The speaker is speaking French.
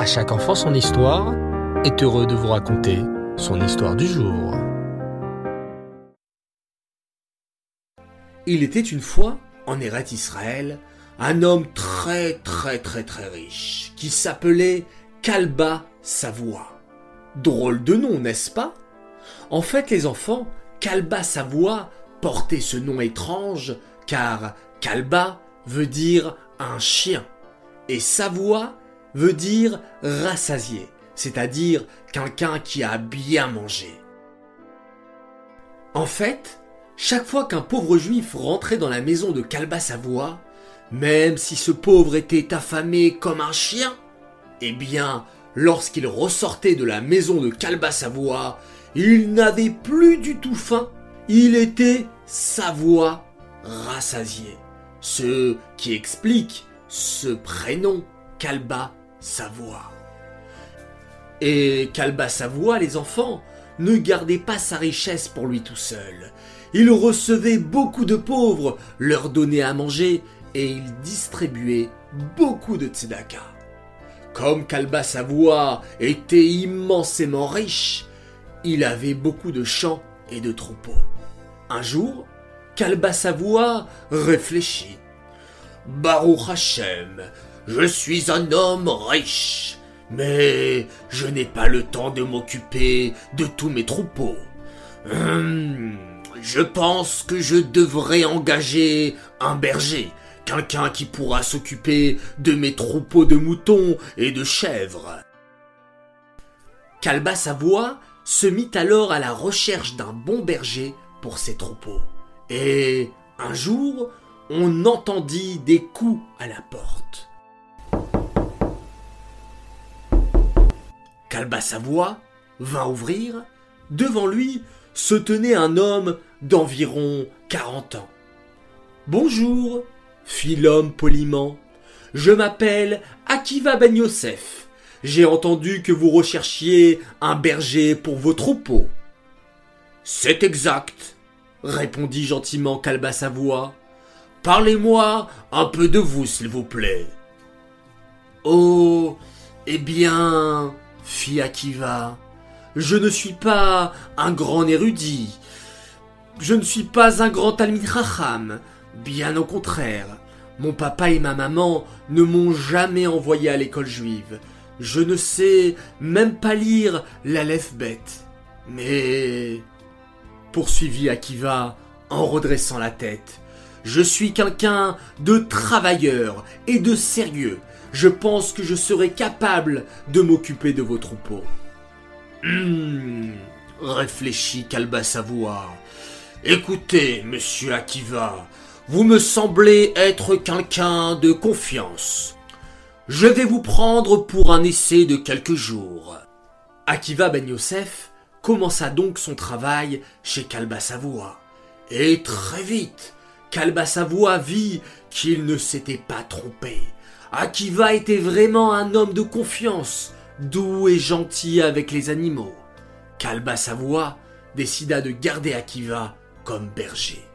À chaque enfant son histoire est heureux de vous raconter son histoire du jour. Il était une fois, en Eret Israël, un homme très très très très riche qui s'appelait Kalba Savoie. Drôle de nom, n'est-ce pas? En fait, les enfants, Kalba Savoie portait ce nom étrange car Kalba veut dire un chien et Savoie veut dire rassasié, c'est-à-dire quelqu'un qui a bien mangé. En fait, chaque fois qu'un pauvre juif rentrait dans la maison de Kalba Savoie, même si ce pauvre était affamé comme un chien, eh bien, lorsqu'il ressortait de la maison de Kalba Savoie, il n'avait plus du tout faim. Il était Savoie rassasié. Ce qui explique ce prénom Kalba Savoie. Et Kalba Savoie, les enfants, ne gardait pas sa richesse pour lui tout seul. Il recevait beaucoup de pauvres, leur donnait à manger et il distribuait beaucoup de tzedaka. Comme Kalba Savoie était immensément riche, il avait beaucoup de champs et de troupeaux. Un jour, Kalba Savoie réfléchit. Baruch Hashem, je suis un homme riche, mais je n'ai pas le temps de m'occuper de tous mes troupeaux. Hum, je pense que je devrais engager un berger, quelqu'un qui pourra s'occuper de mes troupeaux de moutons et de chèvres. Kalba Savoie se mit alors à la recherche d'un bon berger pour ses troupeaux. Et un jour, on entendit des coups à la porte. Kalba Savoie vint ouvrir. Devant lui se tenait un homme d'environ quarante ans. Bonjour, fit l'homme poliment. Je m'appelle Akiva Ben Yosef. J'ai entendu que vous recherchiez un berger pour vos troupeaux. C'est exact, répondit gentiment Kalba Savoie. Parlez-moi un peu de vous, s'il vous plaît. Oh, eh bien, fit Akiva, je ne suis pas un grand érudit. Je ne suis pas un grand Talmid Racham. Bien au contraire. Mon papa et ma maman ne m'ont jamais envoyé à l'école juive. Je ne sais même pas lire l'Aleph bête. Mais poursuivit Akiva en redressant la tête. Je suis quelqu'un de travailleur et de sérieux. Je pense que je serai capable de m'occuper de vos troupeaux. Hum, réfléchit Kalba Savoie. Écoutez, monsieur Akiva, vous me semblez être quelqu'un de confiance. Je vais vous prendre pour un essai de quelques jours. Akiva Ben Yosef commença donc son travail chez Kalba Savoie. Et très vite, Kalba Savoie vit qu'il ne s'était pas trompé. Akiva était vraiment un homme de confiance, doux et gentil avec les animaux. Kalba Savoie décida de garder Akiva comme berger.